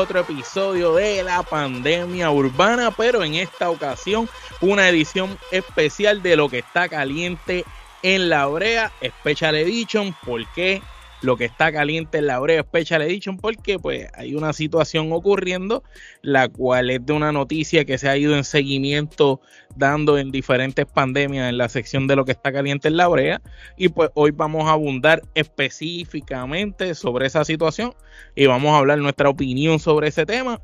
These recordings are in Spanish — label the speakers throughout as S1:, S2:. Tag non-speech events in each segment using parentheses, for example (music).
S1: Otro episodio de la pandemia urbana, pero en esta ocasión una edición especial de lo que está caliente en la brea, Special Edition. ¿Por qué lo que está caliente en la brea Special Edition? Porque pues hay una situación ocurriendo, la cual es de una noticia que se ha ido en seguimiento dando en diferentes pandemias en la sección de lo que está caliente en la brea. Y pues hoy vamos a abundar específicamente sobre esa situación y vamos a hablar nuestra opinión sobre ese tema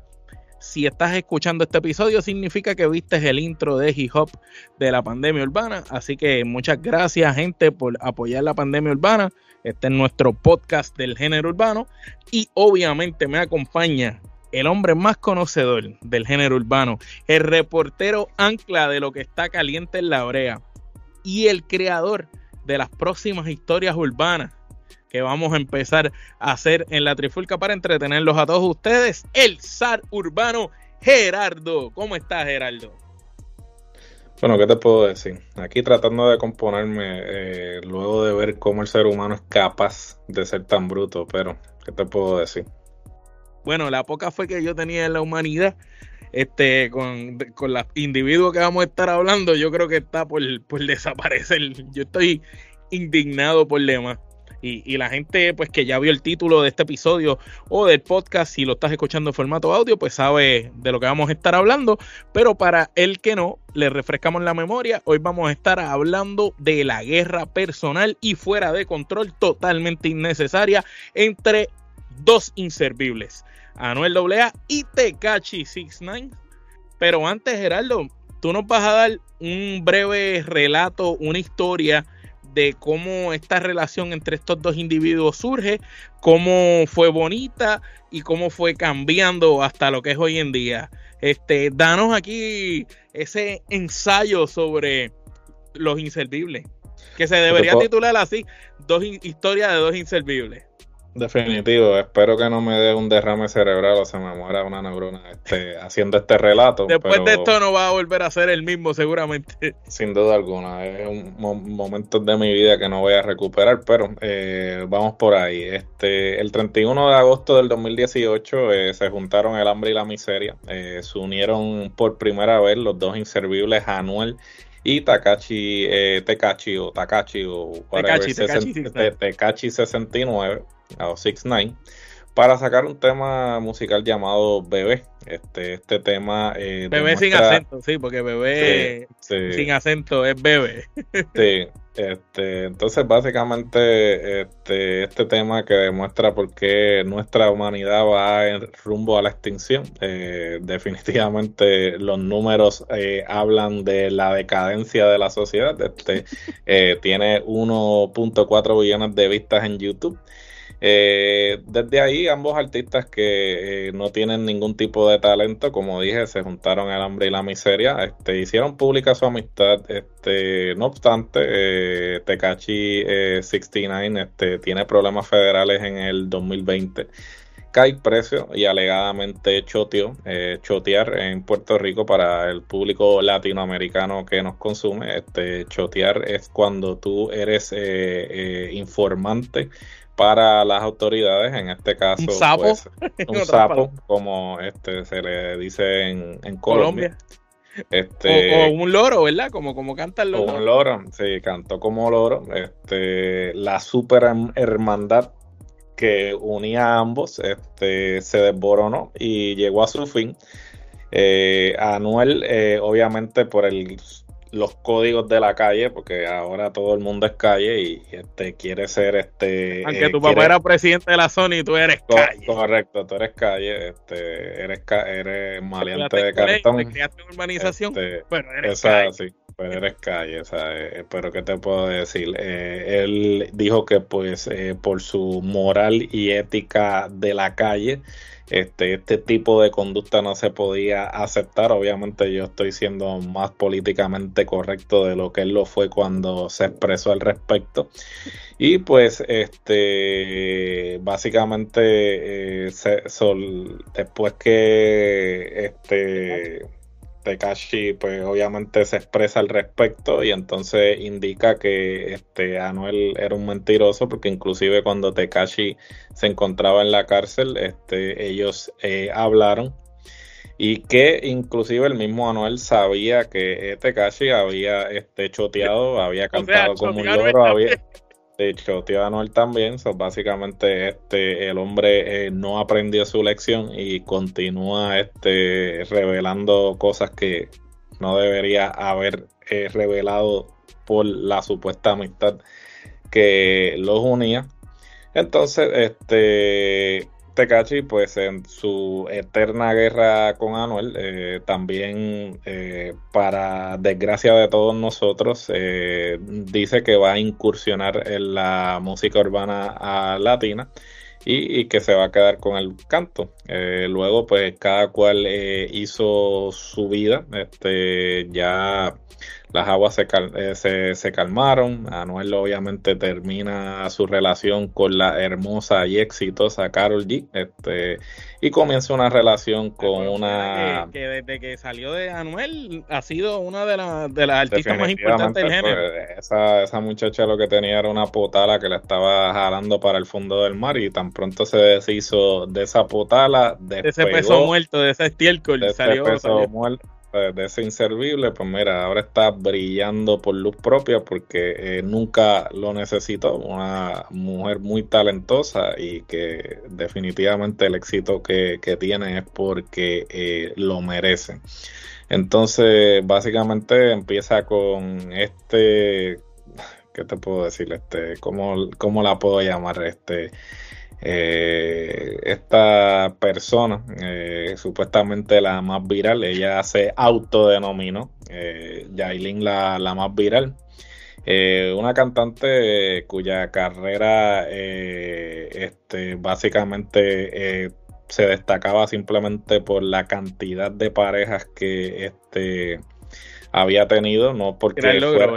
S1: si estás escuchando este episodio, significa que viste el intro de hip hop de la pandemia urbana. Así que muchas gracias, gente, por apoyar la pandemia urbana. Este es nuestro podcast del género urbano. Y obviamente me acompaña el hombre más conocedor del género urbano, el reportero ancla de lo que está caliente en la brea y el creador de las próximas historias urbanas que vamos a empezar a hacer en la Trifulca para entretenerlos a todos ustedes, el zar urbano Gerardo. ¿Cómo estás, Gerardo?
S2: Bueno, ¿qué te puedo decir? Aquí tratando de componerme eh, luego de ver cómo el ser humano es capaz de ser tan bruto, pero ¿qué te puedo decir?
S1: Bueno, la poca fue que yo tenía en la humanidad, este, con, con los individuos que vamos a estar hablando, yo creo que está por, por desaparecer. Yo estoy indignado por demás. Y, la gente pues que ya vio el título de este episodio o del podcast, si lo estás escuchando en formato audio, pues sabe de lo que vamos a estar hablando. Pero para el que no, le refrescamos la memoria. Hoy vamos a estar hablando de la guerra personal y fuera de control, totalmente innecesaria, entre dos inservibles. Anuel AA y Tekachi 69. Pero antes, Gerardo, tú nos vas a dar un breve relato, una historia de cómo esta relación entre estos dos individuos surge, cómo fue bonita y cómo fue cambiando hasta lo que es hoy en día. Este, danos aquí ese ensayo sobre los inservibles, que se debería titular así, dos historias de dos inservibles.
S2: Definitivo, espero que no me dé un derrame cerebral o se me muera una neurona este, haciendo este relato.
S1: Después de esto no va a volver a ser el mismo seguramente. (laughs)
S2: Sin duda alguna, es un momento de mi vida que no voy a recuperar, pero eh, vamos por ahí. Este, el 31 de agosto del 2018 eh, se juntaron el hambre y la miseria, eh, se unieron por primera vez los dos inservibles Anuel y Takachi, eh, Tekachi o Takachi o
S1: Tekachi,
S2: Tekachi 69 o 69 para sacar un tema musical llamado Bebé. Este, este tema.
S1: Eh, bebé sin acento, sí, porque bebé sin acento es bebé.
S2: sí, este, entonces básicamente este, este tema que demuestra por qué nuestra humanidad va en rumbo a la extinción. Eh, definitivamente los números eh, hablan de la decadencia de la sociedad. Este, (laughs) tiene 1.4 billones de vistas en YouTube. Eh, desde ahí, ambos artistas que eh, no tienen ningún tipo de talento, como dije, se juntaron el hambre y la miseria, este, hicieron pública su amistad. Este, no obstante, eh, Tekachi 69 este, tiene problemas federales en el 2020 cae precio y alegadamente choteó, eh, chotear en Puerto Rico para el público latinoamericano que nos consume. Este, chotear es cuando tú eres informante para las autoridades, en este caso
S1: un sapo,
S2: pues, (laughs) un sapo como este se le dice en, Colombia.
S1: Este, o, un loro, ¿verdad? Como, como canta el loro.
S2: un loro, sí, cantó como loro. Este, la super hermandad que unía a ambos este, se desboronó y llegó a su fin. Eh, Anuel, eh, obviamente, por el los códigos de la calle, porque ahora todo el mundo es calle y este quiere ser este.
S1: Aunque eh, tu papá era presidente de la Sony y tú eres calle.
S2: Correcto, tú eres calle, este, eres, eres maleante de cartón.
S1: Te urbanización,
S2: este, pero eres calle. Sí, pero eres calle, o sea, eh, pero ¿qué te puedo decir? Eh, él dijo que pues por su moral y ética de la calle, este, este tipo de conducta no se podía aceptar. Obviamente yo estoy siendo más políticamente correcto de lo que él lo fue cuando se expresó al respecto. Y pues, este, básicamente, eh, después que este Tekashi pues obviamente se expresa al respecto y entonces indica que este Anuel era un mentiroso porque inclusive cuando Tekashi se encontraba en la cárcel este ellos eh, hablaron y que inclusive el mismo Anuel sabía que Tekashi había este choteado, había cantado como un loro, había de hecho, tío Anuel también, básicamente este, el hombre eh, no aprendió su lección y continúa este, revelando cosas que no debería haber eh, revelado por la supuesta amistad que los unía. Entonces, este, Tekachi, pues en su eterna guerra con Anuel, eh, también eh, para desgracia de todos nosotros, eh, dice que va a incursionar en la música urbana latina y, que se va a quedar con el canto. luego, pues cada cual hizo su vida, este, ya las aguas se, eh, se, calmaron. Anuel obviamente termina su relación con la hermosa y exitosa Carol G. Este, y comienza una relación con una...
S1: Que, desde que salió de Anuel ha sido una de, de las artistas más importantes del género.
S2: Pues, esa, esa muchacha lo que tenía era una potala que la estaba jalando para el fondo del mar y tan pronto se deshizo de esa potala.
S1: de ese peso muerto, de ese estiércol.
S2: De ese peso muerto de ese inservible, pues mira, ahora está brillando por luz propia porque eh, nunca lo necesitó. Una mujer muy talentosa y que definitivamente el éxito que, tiene es porque eh, lo merece. Entonces, básicamente empieza con este, ¿qué te puedo decir? Este, ¿cómo, cómo la puedo llamar? Este, eh, esta persona, eh, supuestamente la más viral, ella se autodenominó eh, Yailin la, más viral. Eh, una cantante cuya carrera este, básicamente se destacaba simplemente por la cantidad de parejas que este, había tenido, no porque fuera,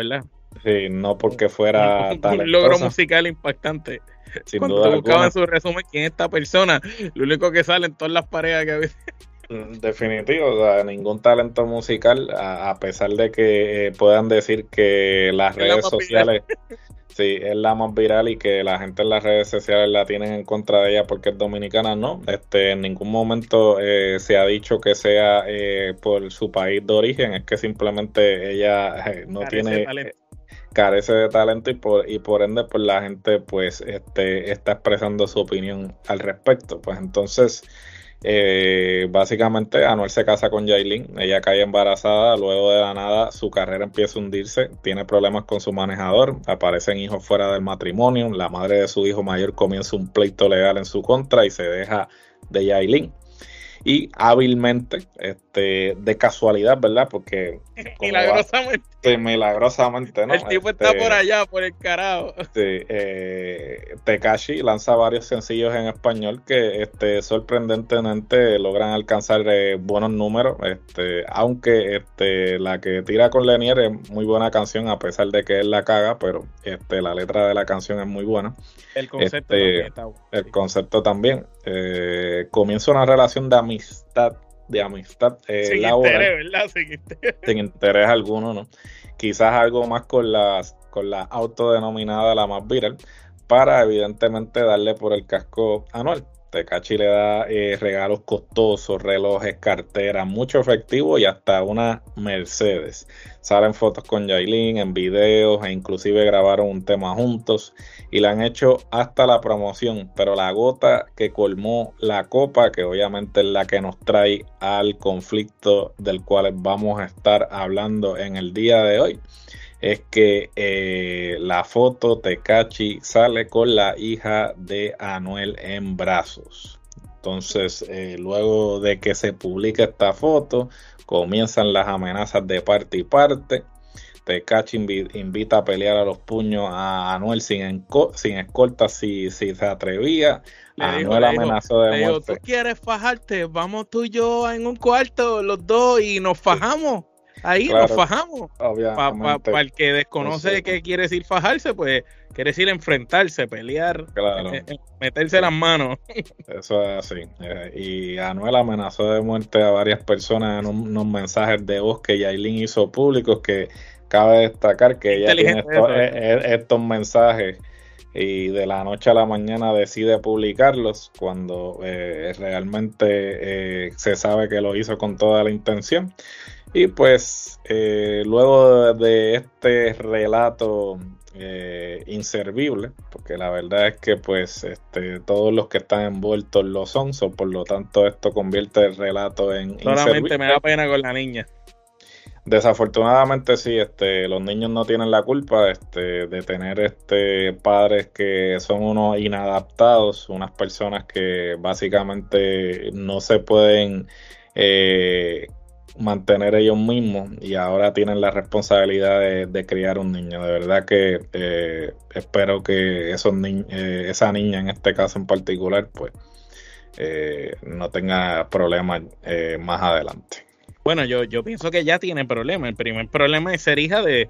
S2: no porque (laughs) fuera
S1: un logro musical impactante. Sin Cuando duda buscaba en su resumen quién es esta persona, lo único que sale en todas las parejas que había.
S2: Mm, definitivo, o sea, ningún talento musical, a, pesar de que eh, puedan decir que las redes sociales, sí, es la más viral y que la gente en las redes sociales la tienen en contra de ella porque es dominicana, no. Este, en ningún momento eh, se ha dicho que sea eh, por su país de origen, es que simplemente ella no tiene carece de talento y por, y por ende pues la gente pues este, está expresando su opinión al respecto. Pues entonces eh, básicamente Anuel se casa con Jailin, ella cae embarazada, luego de la nada su carrera empieza a hundirse, tiene problemas con su manejador, aparecen hijos fuera del matrimonio, la madre de su hijo mayor comienza un pleito legal en su contra y se deja de Yailin y hábilmente, este, de casualidad, ¿verdad? Porque (laughs)
S1: milagrosamente.
S2: milagrosamente, ¿no?
S1: El tipo está
S2: este,
S1: por allá, por el carajo.
S2: Sí, eh, Tekashi lanza varios sencillos en español que este, sorprendentemente logran alcanzar eh, buenos números, este, aunque este, la que tira con Lenier es muy buena canción, a pesar de que él la caga, pero este, la letra de la canción es muy buena.
S1: El concepto este, también está
S2: El concepto también. Eh, comienza una relación de amistad, de amistad
S1: eh, sin Interés, ¿verdad? Sin interés.
S2: Sin interés alguno, ¿no? Quizás algo más con las con la autodenominada la más viral, para evidentemente darle por el casco anual. Tecachi le da eh, regalos costosos, relojes, carteras, mucho efectivo y hasta una Mercedes. Salen fotos con Yailin en videos e inclusive grabaron un tema juntos y le han hecho hasta la promoción. Pero la gota que colmó la copa, que obviamente es la que nos trae al conflicto del cual vamos a estar hablando en el día de hoy, es que eh, la foto Tecachi sale con la hija de Anuel en brazos. Entonces, eh, luego de que se publica esta foto, comienzan las amenazas de parte y parte. Tecachi invita a pelear a los puños a Anuel sin, sin escolta si, si se atrevía. Anuel amenazó de muerte.
S1: ¿Tú quieres fajarte? Vamos tú y yo en un cuarto, los dos, y nos fajamos. Ahí nos fajamos. Para el que desconoce qué quiere decir fajarse, pues quiere decir enfrentarse, pelear, eh, eh, meterse las manos. (laughs)
S2: Eso es así. Eh, y Anuel amenazó de muerte a varias personas en unos mensajes de voz que Yailin hizo públicos que cabe destacar que ella tiene estos, mensajes y de la noche a la mañana decide publicarlos cuando realmente se sabe que lo hizo con toda la intención. Y pues eh, luego de este relato eh, inservible, porque la verdad es que pues este, todos los que están envueltos lo son, por lo tanto esto convierte el relato en...
S1: Solamente me da pena con la niña.
S2: Desafortunadamente sí, este, los niños no tienen la culpa este, de tener este, padres que son unos inadaptados, unas personas que básicamente no se pueden eh, mantener ellos mismos y ahora tienen la responsabilidad de, criar un niño. De verdad que eh, espero que esos eh, esa niña en este caso en particular pues eh, no tenga problemas más adelante.
S1: Bueno, yo, yo pienso que ya tiene problemas. El primer problema es ser hija de,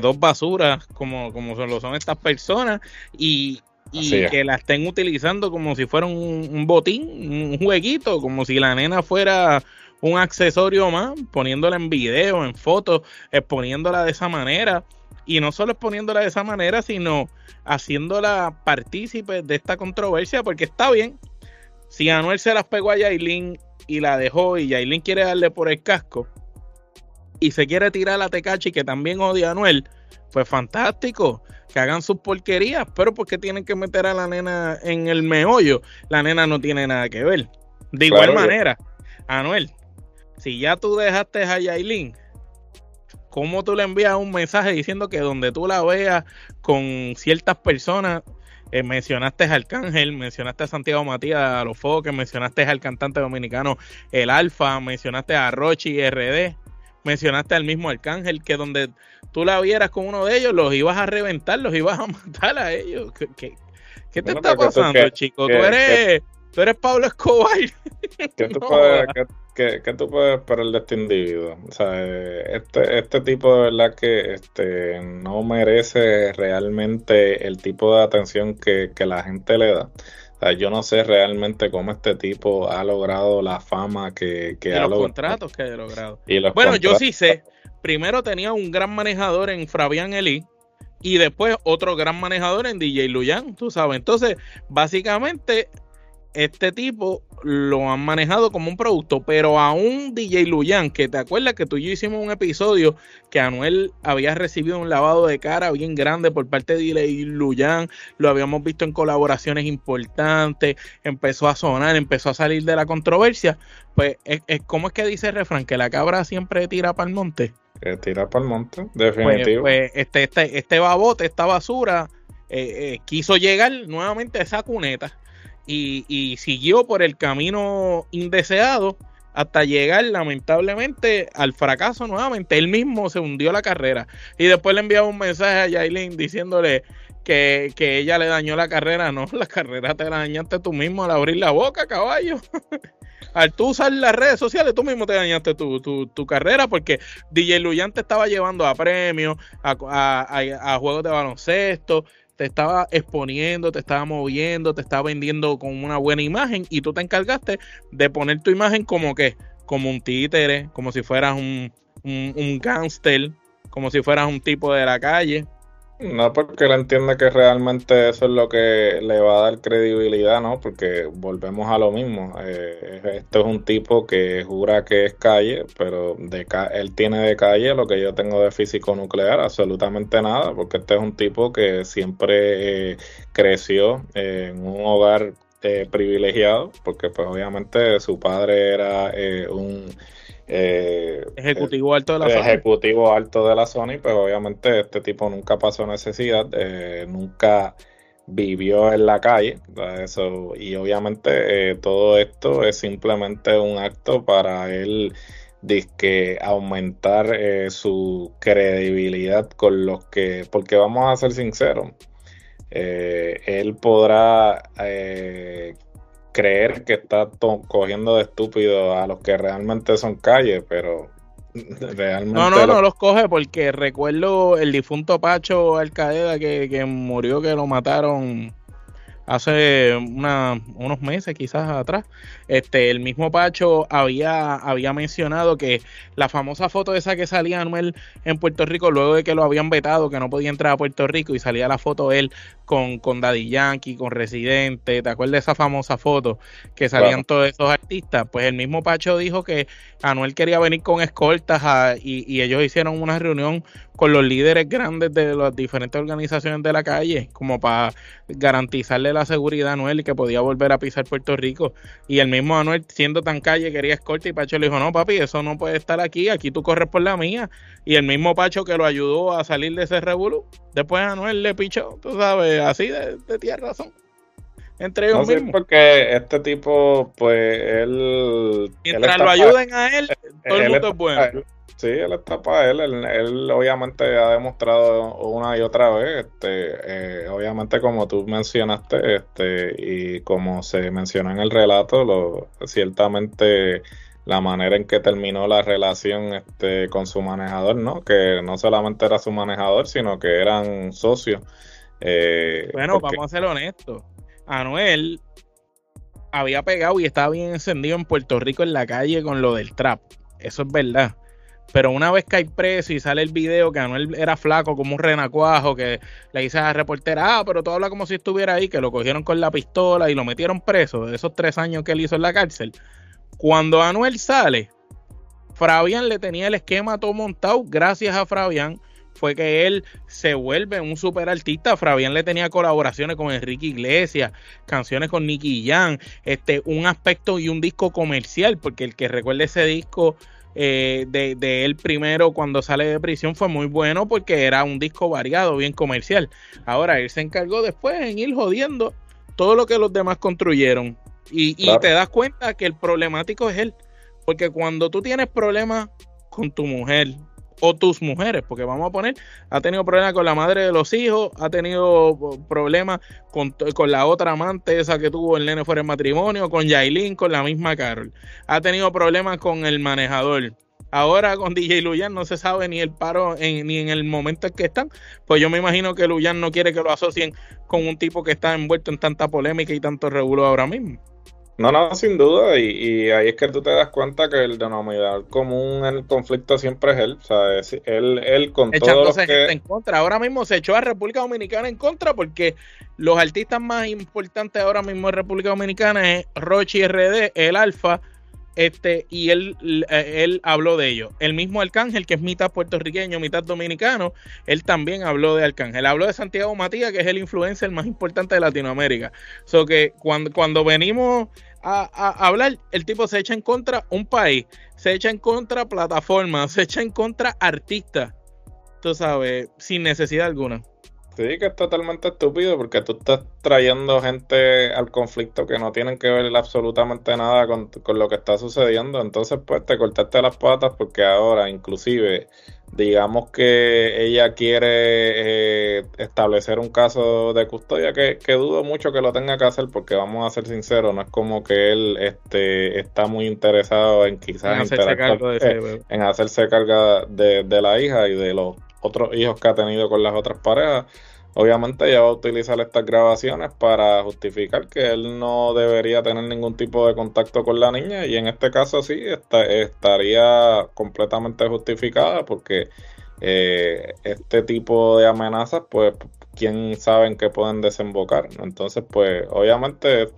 S1: dos basuras como, como lo son estas personas y, que la estén utilizando como si fuera un, un botín, un jueguito, como si la nena fuera un accesorio más, poniéndola en video, en fotos, exponiéndola de esa manera. Y no solo exponiéndola de esa manera, sino haciéndola partícipe de esta controversia, porque está bien. Si Anuel se las pegó a Yailin y la dejó, y Yailin quiere darle por el casco, y se quiere tirar a Tecachi, que también odia a Anuel, pues fantástico, que hagan sus porquerías, pero porque tienen que meter a la nena en el meollo? La nena no tiene nada que ver. De igual manera, Anuel, si ya tú dejaste a Yailin, ¿cómo tú le envías un mensaje diciendo que donde tú la veas con ciertas personas, eh, mencionaste a Arcángel, mencionaste a Santiago Matías, a los Foques, mencionaste al cantante dominicano El Alfa, mencionaste a Rochi RD, mencionaste al mismo Arcángel, que donde tú la vieras con uno de ellos, los ibas a reventar, los ibas a (laughs) matar a ellos. ¿Qué, te está pasando, chico? tú eres... tú eres Pablo Escobar. (laughs)
S2: ¿Qué tú, puedes, ¿qué, tú puedes esperar de este individuo? O sea, este, este tipo de verdad que este, no merece realmente el tipo de atención que, la gente le da. O sea, yo no sé realmente cómo este tipo ha logrado la fama que, que
S1: ha los contratos que ha logrado. bueno, yo sí sé. Primero tenía un gran manejador en Fabián Eli y después otro gran manejador en DJ Luyan, tú sabes. Entonces, básicamente este tipo lo han manejado como un producto, pero a un DJ Luyan, que te acuerdas que tú y yo hicimos un episodio que Anuel había recibido un lavado de cara bien grande por parte de DJ Luyan, lo habíamos visto en colaboraciones importantes, empezó a sonar, empezó a salir de la controversia, pues es, como es que dice el refrán, que la cabra siempre tira para el monte.
S2: Que tira para el monte, pues, definitivo.
S1: Pues, este, este, este babote, esta basura, eh, eh, quiso llegar nuevamente a esa cuneta y, siguió por el camino indeseado hasta llegar lamentablemente al fracaso nuevamente. Él mismo se hundió la carrera y después le enviaba un mensaje a Yailin diciéndole que, ella le dañó la carrera. No, (laughs) la carrera te la dañaste tú mismo al abrir la boca, caballo. (laughs) al tú usar las redes sociales, tú mismo te dañaste tu, tu, carrera porque DJ Luyan te estaba llevando a premios, a, a juegos de baloncesto, te estaba exponiendo, te estaba moviendo, te estaba vendiendo con una buena imagen y tú te encargaste de poner tu imagen como que, como un títere, como si fueras un, un, un como si fueras un tipo de la calle.
S2: No porque él entiende que realmente eso es lo que le va a dar credibilidad, ¿no? Porque volvemos a lo mismo. Eh, esto es un tipo que jura que es calle, pero de él tiene de calle lo que yo tengo de físico nuclear, absolutamente nada, porque este es un tipo que siempre eh, creció en un hogar eh, privilegiado, porque pues obviamente su padre era un
S1: eh, ejecutivo alto de la
S2: Sony. Ejecutivo alto de la Sony, pues obviamente este tipo nunca pasó necesidad, eh, nunca vivió en la calle, eso, y obviamente eh, todo esto es simplemente un acto para él disque aumentar su credibilidad con los que, porque vamos a ser sinceros, él podrá creer que está cogiendo de estúpido a los que realmente son calles, pero realmente...
S1: No, no, no los coge porque recuerdo el difunto Pacho Alcaeda que, que murió, que lo mataron hace unos meses quizás atrás, este, el mismo Pacho había, había mencionado que la famosa foto esa que salía Anuel en Puerto Rico luego de que lo habían vetado, que no podía entrar a Puerto Rico y salía la foto él con, con Daddy Yankee, con Residente, ¿te acuerdas de esa famosa foto que salían todos esos artistas? Pues el mismo Pacho dijo que Anuel quería venir con escoltas y, y ellos hicieron una reunión con los líderes grandes de las diferentes organizaciones de la calle, como para garantizarle la seguridad a Anuel y que podía volver a pisar Puerto Rico. Y el mismo Anuel, siendo tan calle, quería escolta y Pacho le dijo, no papi, eso no puede estar aquí, aquí tú corres por la mía. Y el mismo Pacho que lo ayudó a salir de ese revolú, después Anuel le pichó, tú sabes, así de, de razón entre ellos mismos.
S2: porque este tipo, pues él.
S1: Mientras lo ayuden a él, todo el mundo es bueno.
S2: Sí, él está para él. él. obviamente ha demostrado una y otra vez, este, eh, obviamente como tú mencionaste, este, y como se menciona en el relato, lo, ciertamente la manera en que terminó la relación este, con su manejador, ¿no? Que no solamente era su manejador, sino que eran socios.
S1: Eh, bueno, vamos a ser honestos. Anuel había pegado y estaba bien encendido en Puerto Rico en la calle con lo del trap. Eso es verdad. Pero una vez que hay preso y sale el video que Anuel era flaco como un renacuajo, que le dice a la reportera, ah, pero tú hablas como si estuviera ahí, que lo cogieron con la pistola y lo metieron preso de esos tres años que él hizo en la cárcel. Cuando Anuel sale, Fabián le tenía el esquema todo montado, gracias a Fabián fue que él se vuelve un super artista. Fabián le tenía colaboraciones con Enrique Iglesias, canciones con Nicky Jam, este, un aspecto y un disco comercial, porque el que recuerde ese disco eh, de, él primero cuando sale de prisión fue muy bueno porque era un disco variado, bien comercial. Ahora él se encargó después en ir jodiendo todo lo que los demás construyeron. Y, y te das cuenta que el problemático es él. Porque cuando tú tienes problemas con tu mujer, o tus mujeres, porque vamos a poner, ha tenido problemas con la madre de los hijos, ha tenido problemas con, la otra amante, esa que tuvo el nene fuera de matrimonio, con Yailin, con la misma Carol, ha tenido problemas con el manejador. Ahora con DJ Luyan no se sabe ni el paro ni en el momento en que están. Pues yo me imagino que Luyan no quiere que lo asocien con un tipo que está envuelto en tanta polémica y tanto revuelo ahora mismo.
S2: No, no, sin duda, y, ahí es que tú te das cuenta que el denominador común en el conflicto siempre es él, o sea, es él, él con todo
S1: que... en contra. Ahora mismo se echó a República Dominicana en contra porque los artistas más importantes ahora mismo en República Dominicana es Rochi RD, el Alfa, este, y él, eh, él habló de ello. El mismo Arcángel, que es mitad puertorriqueño, mitad dominicano, él también habló de Arcángel. Habló de Santiago Matías, que es el influencer más importante de Latinoamérica. So que cuando, cuando venimos a, hablar, el tipo se echa en contra un país, se echa en contra plataformas, (laughs) se echa en contra artistas, tú sabes, sin necesidad alguna.
S2: Sí, que es totalmente estúpido porque tú estás trayendo gente al conflicto que no tienen que ver absolutamente nada con, lo que está sucediendo. Entonces, pues te cortaste las patas porque ahora, inclusive, digamos que ella quiere eh, establecer un caso de custodia que, que, dudo mucho que lo tenga que hacer porque vamos a ser sinceros, no es como que él este, está muy interesado en quizás en hacerse cargo de, eh, en hacerse cargo de, de la hija y de los otros hijos que ha tenido con las otras parejas. Obviamente ella va a utilizar estas grabaciones para justificar que él no debería tener ningún tipo de contacto con la niña y en este caso sí estaría completamente justificada porque eh, este tipo de amenazas pues quién sabe en qué pueden desembocar. Entonces pues obviamente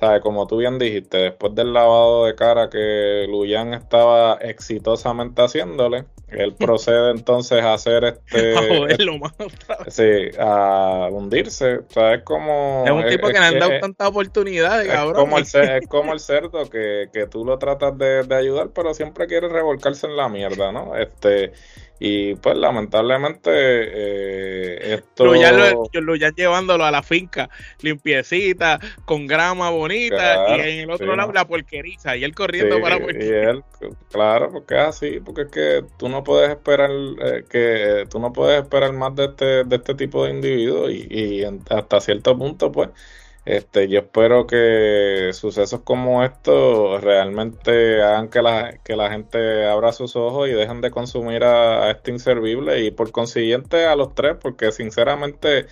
S2: ¿Sabe? Como tú bien dijiste, después del lavado de cara que Luyan estaba exitosamente haciéndole, él procede entonces a hacer este. (laughs) a sí, a hundirse. O sea, es como.
S1: Es un tipo que le han dado tanta oportunidad, cabrón.
S2: Como el, es como el (laughs) cerdo que, que tú lo tratas de, de ayudar, pero siempre quiere revolcarse en la mierda, ¿no? Este. Y pues lamentablemente eh, esto...
S1: ya lo, ya llevándolo a la finca, limpiecita, con grama bonita, y en el otro lado la porqueriza, y él corriendo para
S2: la Y él, claro, porque es así, porque es que tú no puedes esperar eh, que tú no puedes esperar más de este, de este tipo de individuos y, y hasta cierto punto pues Este, yo espero que sucesos como estos realmente hagan que la, que la gente abra sus ojos y dejen de consumir a, este inservible y por consiguiente a los tres, porque sinceramente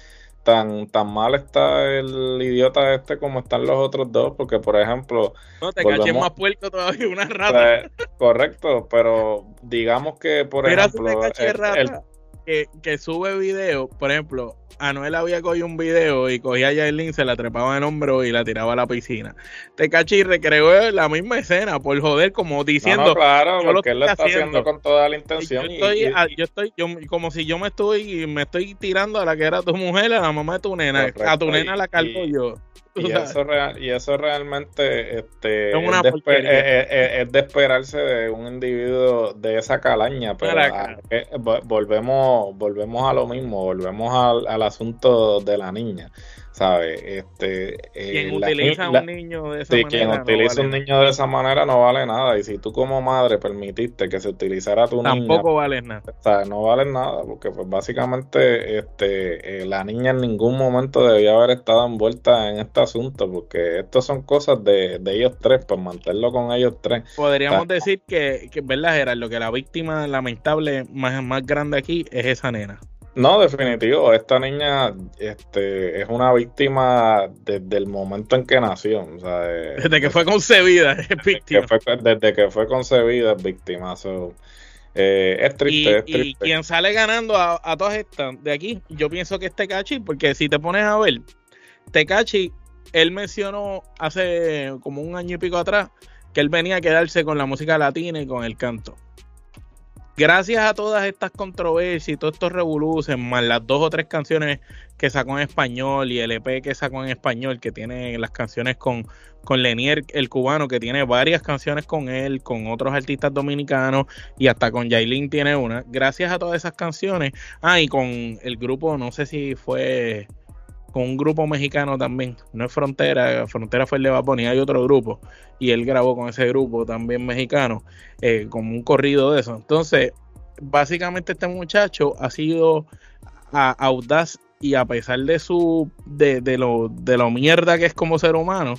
S2: tan, tan mal está el idiota este como están los otros dos, porque por ejemplo...
S1: No, te caché más puerco todavía, (laughs) una rata.
S2: Pues, correcto, pero digamos que por ejemplo...
S1: que, que sube video, por ejemplo, Anuel había cogido un video y cogía a Yailin, se la trepaba en hombro y la tiraba a la piscina. Tecachi recreó la misma escena por joder, como diciendo. No,
S2: claro, porque él lo está haciendo. con toda la intención.
S1: Yo estoy, yo estoy como si yo me estoy, me estoy tirando a la que era tu mujer, a la mamá de tu nena. a tu nena la cargo yo. (laughs)
S2: Y eso, y eso realmente este, es, de esperarse de un individuo de esa calaña, pero volvemos, volvemos a lo mismo, volvemos al, al asunto de la niña. ¿Sabes? Este,
S1: eh, quien utiliza un niño de esa manera.
S2: quien utiliza un niño de esa manera no vale nada. Y si tú como madre permitiste que se utilizara tu
S1: niña. Tampoco vale nada.
S2: O sea, no vale nada, porque pues básicamente este, eh, la niña en ningún momento debía haber estado envuelta en este asunto, porque estas son cosas de, ellos tres, pues mantenerlo con ellos tres.
S1: Podríamos decir que, que, ¿verdad, Gerardo? Que la víctima lamentable más, más grande aquí es esa nena.
S2: No, definitivo. Esta niña este, es una víctima desde el momento en que nació.
S1: desde que fue concebida es víctima.
S2: desde que fue concebida es víctima. Eh, es triste,
S1: y, Y quien sale ganando a, todas estas de aquí, yo pienso que es Tecachi, porque si te pones a ver, Tecachi, él mencionó hace como un año y pico atrás que él venía a quedarse con la música latina y con el canto gracias a todas estas controversias y todos estos revoluciones, más las dos o tres canciones que sacó en español y el EP que sacó en español, que tiene las canciones con, con Lenier, el cubano, que tiene varias canciones con él, con otros artistas dominicanos y hasta con Yailin tiene una. Gracias a todas esas canciones, ah, y con el grupo, no sé si fue con un grupo mexicano también, no es Frontera, Frontera fue el de Baboni, hay otro grupo, y él grabó con ese grupo también mexicano, eh, como un corrido de eso. Entonces, básicamente este muchacho ha sido audaz y a pesar de su de, de, lo, de lo mierda que es como ser humano,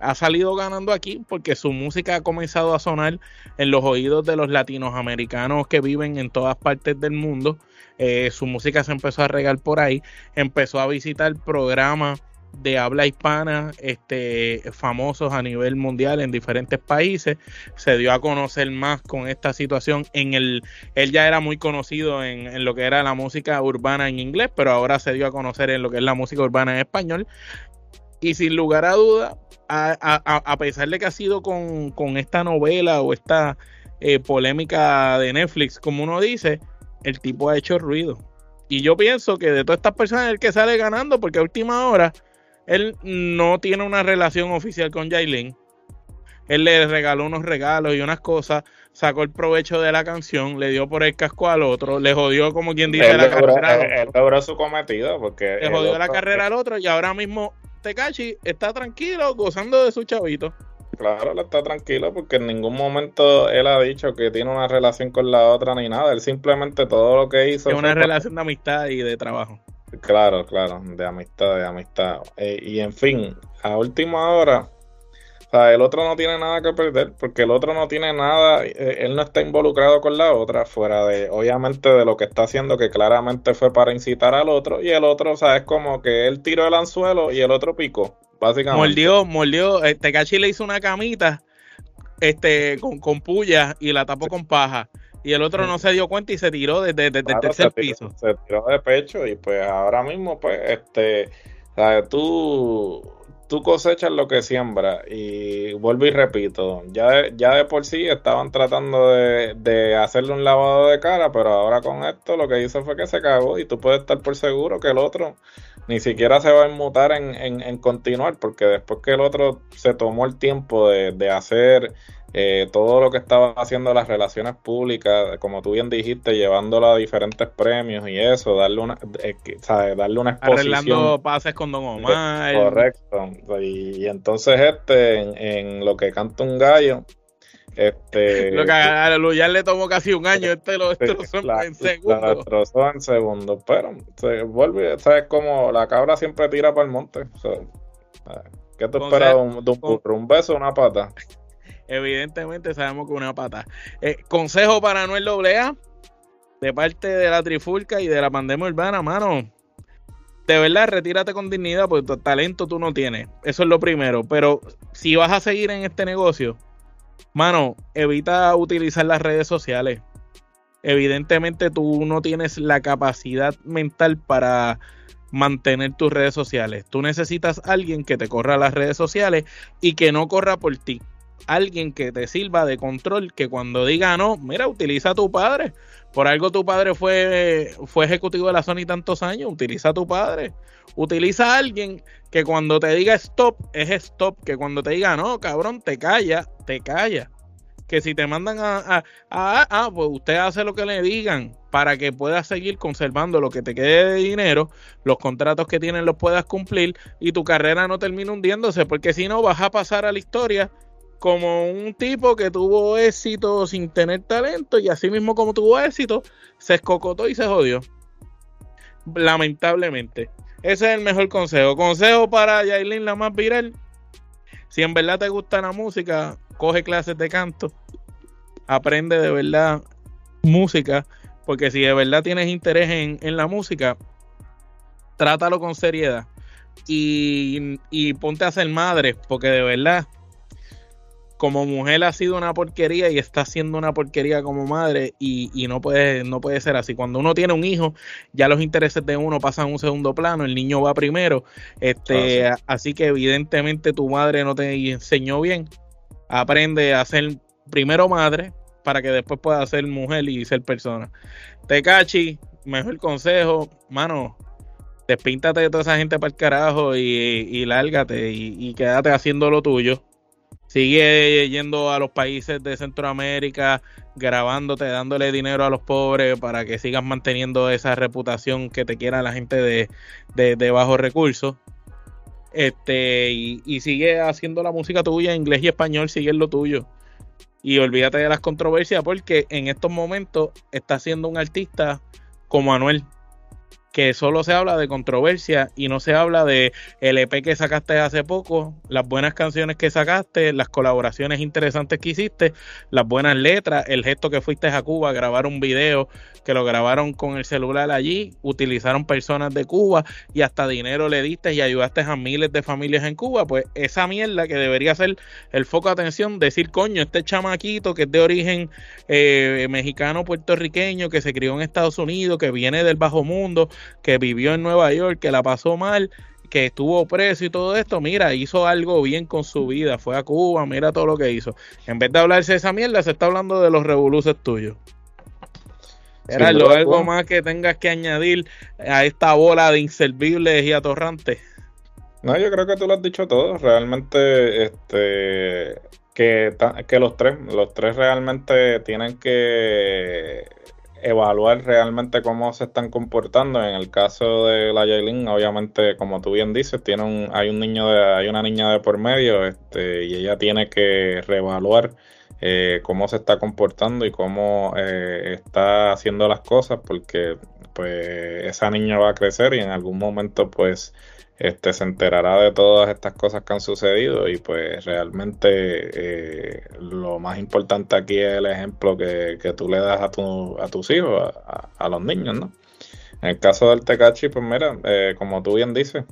S1: ha salido ganando aquí porque su música ha comenzado a sonar en los oídos de los latinoamericanos que viven en todas partes del mundo eh, su música se empezó a regar por ahí, empezó a visitar programas de habla hispana este, famosos a nivel mundial en diferentes países. Se dio a conocer más con esta situación. En el, él ya era muy conocido en, lo que era la música urbana en inglés, pero ahora se dio a conocer en lo que es la música urbana en español. Y sin lugar a duda, a, pesar de que ha sido con, esta novela o esta eh, polémica de Netflix, como uno dice, el tipo ha hecho ruido. Y yo pienso que de todas estas personas es el que sale ganando, porque a última hora él no tiene una relación oficial con Jailin. Él le regaló unos regalos y unas cosas, sacó el provecho de la canción, le dio por el casco al otro, le jodió, como quien dice, la
S2: carrera. Él, logró su cometido porque.
S1: Le jodió la carrera al otro y ahora mismo Tekashi está tranquilo, gozando de su chavito.
S2: Claro, él está tranquilo porque en ningún momento él ha dicho que tiene una relación con la otra ni nada. Él simplemente todo lo que hizo.
S1: Es una relación de amistad y de trabajo.
S2: Claro, claro, de amistad, de amistad. Eh, y en fin, a última hora, o sea, el otro no tiene nada que perder porque el otro no tiene nada, eh, él no está involucrado con la otra, fuera de, obviamente, de lo que está haciendo, que claramente fue para incitar al otro. Y el otro, o sea, es como que él tiró el anzuelo y el otro picó. Básicamente.
S1: Mordió, mordió. Este Cachi le hizo una camita este, con, con puya y la tapó con paja. Y el otro no se dio cuenta y se tiró desde, el tercer piso.
S2: Se tiró de pecho y pues ahora mismo, pues, este, ¿sabes? tú tú cosechas lo que siembras y vuelvo y repito, ya, ya de por sí estaban tratando de, de, hacerle un lavado de cara, pero ahora con esto lo que hizo fue que se cagó y tú puedes estar por seguro que el otro ni siquiera se va a inmutar en, en, en continuar, porque después que el otro se tomó el tiempo de, de hacer eh, todo lo que estaba haciendo las relaciones públicas, como tú bien dijiste, llevándola a diferentes premios y eso, darle una, eh, darle una exposición.
S1: Arreglando pases con Don Omar.
S2: Correcto. Y, entonces este, en, lo que canta un gallo, este, (laughs)
S1: lo que a ya le tomó casi un año, este lo destrozó en segundo. Lo
S2: destrozó en segundo, pero se vuelve, sabes como la cabra siempre tira para el monte. ¿Qué te esperas de un, burro? ¿Un beso o una pata? (laughs)
S1: Evidentemente sabemos que una pata. Eh, consejo para Anuel AA de parte de la Trifulca y de la pandemia urbana, mano. De verdad, retírate con dignidad porque tu talento tú no tienes. Eso es lo primero. Pero si vas a seguir en este negocio, mano, evita utilizar las redes sociales. Evidentemente tú no tienes la capacidad mental para mantener tus redes sociales. Tú necesitas alguien que te corra las redes sociales y que no corra por ti. Alguien que te sirva de control, que cuando diga no, mira, utiliza a tu padre. Por algo tu padre fue, fue ejecutivo de la Sony tantos años, utiliza a tu padre. Utiliza a alguien que cuando te diga stop, es stop. Que cuando te diga no, cabrón, te calla, te calla que si te mandan a, a, pues usted hace lo que le digan para que puedas seguir conservando lo que te quede de dinero, los contratos que tienen los puedas cumplir y tu carrera no termine hundiéndose, porque si no vas a pasar a la historia como un tipo que tuvo éxito sin tener talento y así mismo como tuvo éxito, se escocotó y se jodió. Lamentablemente. Ese es el mejor consejo. Consejo para Yailin, la más viral. Si en verdad te gusta la música, coge clases de canto, aprende de verdad música, porque si de verdad tienes interés en, la música, trátalo con seriedad y, y ponte a ser madre, porque de verdad como mujer ha sido una porquería y está siendo una porquería como madre y, no, puede, no puede ser así. Cuando uno tiene un hijo, ya los intereses de uno pasan a un segundo plano, el niño va primero. Este, ah, así que evidentemente tu madre no te enseñó bien aprende a ser primero madre para que después pueda ser mujer y ser persona. Tecachi, mejor consejo, mano, despíntate de toda esa gente para el carajo y, y lárgate y, y, quédate haciendo lo tuyo. Sigue yendo a los países de Centroamérica, grabándote, dándole dinero a los pobres para que sigas manteniendo esa reputación que te quiera la gente de, de, de bajos recursos. Este, y, sigue haciendo la música tuya en inglés y español, sigue lo tuyo. Y olvídate de las controversias porque en estos momentos está siendo un artista como Anuel que solo se habla de controversia y no se habla de el EP que sacaste hace poco, las buenas canciones que sacaste, las colaboraciones interesantes que hiciste, las buenas letras, el gesto que fuiste a Cuba a grabar un video que lo grabaron con el celular allí, utilizaron personas de Cuba y hasta dinero le diste y ayudaste a miles de familias en Cuba, pues esa mierda que debería ser el foco de atención, decir coño, este chamaquito que es de origen eh, mexicano puertorriqueño, que se crió en Estados Unidos, que viene del bajo mundo, que vivió en Nueva York, que la pasó mal, que estuvo preso y todo esto, mira, hizo algo bien con su vida, fue a Cuba, mira todo lo que hizo. En vez de hablarse de esa mierda, se está hablando de los revoluces tuyos. Era algo más que tengas que añadir a esta bola de inservibles y atorrantes.
S2: No, yo creo que tú lo has dicho todo. Realmente, este, que, que los tres, los tres realmente tienen que evaluar realmente cómo se están comportando. En el caso de la Yailin, obviamente, como tú bien dices, tiene un, hay un niño de, hay una niña de por medio, este, y ella tiene que reevaluar eh, cómo se está comportando y cómo eh, está haciendo las cosas, porque pues esa niña va a crecer y en algún momento pues este, se enterará de todas estas cosas que han sucedido y pues realmente eh, lo más importante aquí es el ejemplo que, tú le das a, tu, a tus hijos, a, los niños, ¿no? En el caso del Tecachi, pues mira, eh, como tú bien dices,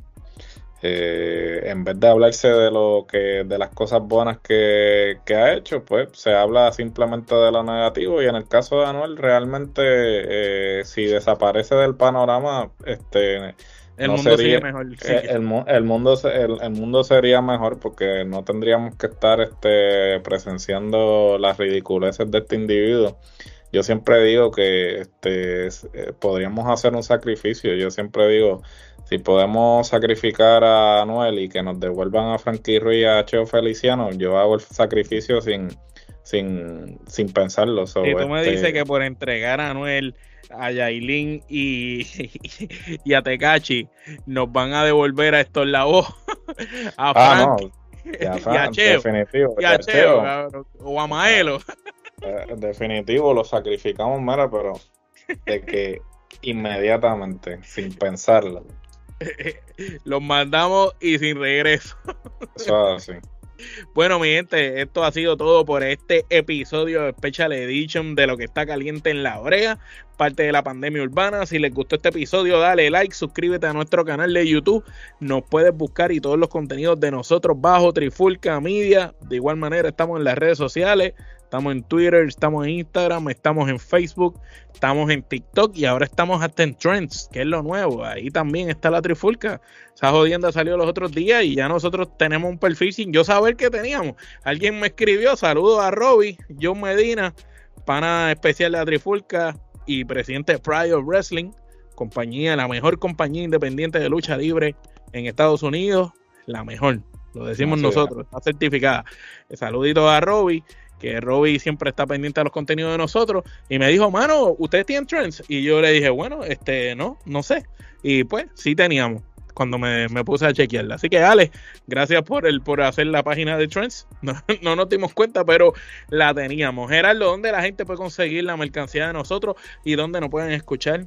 S2: eh, en vez de hablarse de lo que de las cosas buenas que, que, ha hecho, pues se habla simplemente de lo negativo y en el caso de Anuel realmente si desaparece del panorama, este
S1: el mundo sería, mejor.
S2: Eh, el, mundo, el, mundo sería mejor porque no tendríamos que estar este, presenciando las ridiculeces de este individuo. Yo siempre digo que este, eh, podríamos hacer un sacrificio. Yo siempre digo, si podemos sacrificar a Anuel y que nos devuelvan a Frankie Ruiz y a Cheo Feliciano, yo hago el sacrificio sin, sin, sin pensarlo.
S1: Si tú me dices este que por entregar a Anuel a Yailin y, (laughs) y, a Tecachi nos van a devolver a estos la voz (laughs) a ah, Frank y a (laughs) Cheo,
S2: definitivo,
S1: y a Cheo, o a Maelo.
S2: Eh, definitivo lo sacrificamos mira pero de que inmediatamente sin pensarlo (laughs)
S1: Los mandamos y sin regreso.
S2: Eso
S1: Bueno, mi gente, esto ha sido todo por este episodio de Special Edition de lo que está caliente en la brea, parte de la pandemia urbana. Si les gustó este episodio, dale like, suscríbete a nuestro canal de YouTube. Nos puedes buscar y todos los contenidos de nosotros bajo Trifulca Media. De igual manera, estamos en las redes sociales. Estamos en Twitter, estamos en Instagram, estamos en Facebook, estamos en TikTok y ahora estamos hasta en Trends, que es lo nuevo. Ahí también está la trifulca. Esa jodienda salió los otros días y ya nosotros tenemos un perfil sin yo saber que teníamos. Alguien me escribió, saludos a Robbie, John Medina, pana especial de la trifulca y presidente de Pride of Wrestling, compañía, la mejor compañía independiente de lucha libre en Estados Unidos, la mejor. Lo decimos nosotros, está certificada. Saluditos a Robbie que Robbie siempre está pendiente de los contenidos de nosotros, y me dijo, mano, ¿ustedes tienen trends? Y yo le dije, bueno, este, no, no sé. Y pues sí teníamos cuando me, puse a chequearla. Así que, Ale, gracias por el por hacer la página de Trends. (laughs) No, no, nos dimos cuenta, pero la teníamos. Gerardo, ¿dónde la gente puede conseguir la mercancía de nosotros y dónde nos pueden escuchar?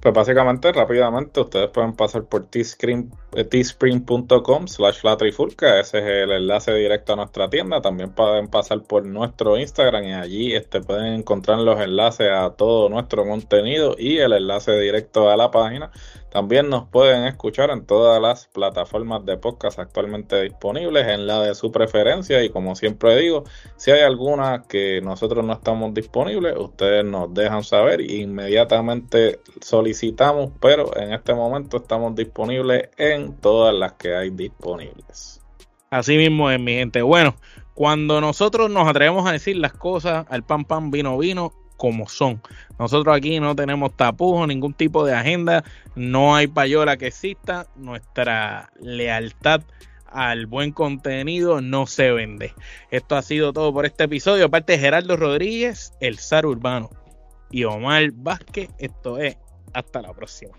S2: Pues básicamente, rápidamente, ustedes pueden pasar por eh, teespring.com slash la trifulca, ese es el enlace directo a nuestra tienda, también pueden pasar por nuestro Instagram y allí este, pueden encontrar los enlaces a todo nuestro contenido y el enlace directo a la página. También nos pueden escuchar en todas las plataformas de podcast actualmente disponibles, en la de su preferencia. Y como siempre digo, si hay alguna que nosotros no estamos disponibles, ustedes nos dejan saber inmediatamente solicitamos. Pero en este momento estamos disponibles en todas las que hay disponibles.
S1: Así mismo es, mi gente. Bueno, cuando nosotros nos atrevemos a decir las cosas al pan pan vino vino, como son. Nosotros aquí no tenemos tapujos, ningún tipo de agenda, no hay payola que exista, nuestra lealtad al buen contenido no se vende. Esto ha sido todo por este episodio. Aparte de Gerardo Rodríguez, el zar urbano y Omar Vázquez, esto es hasta la próxima.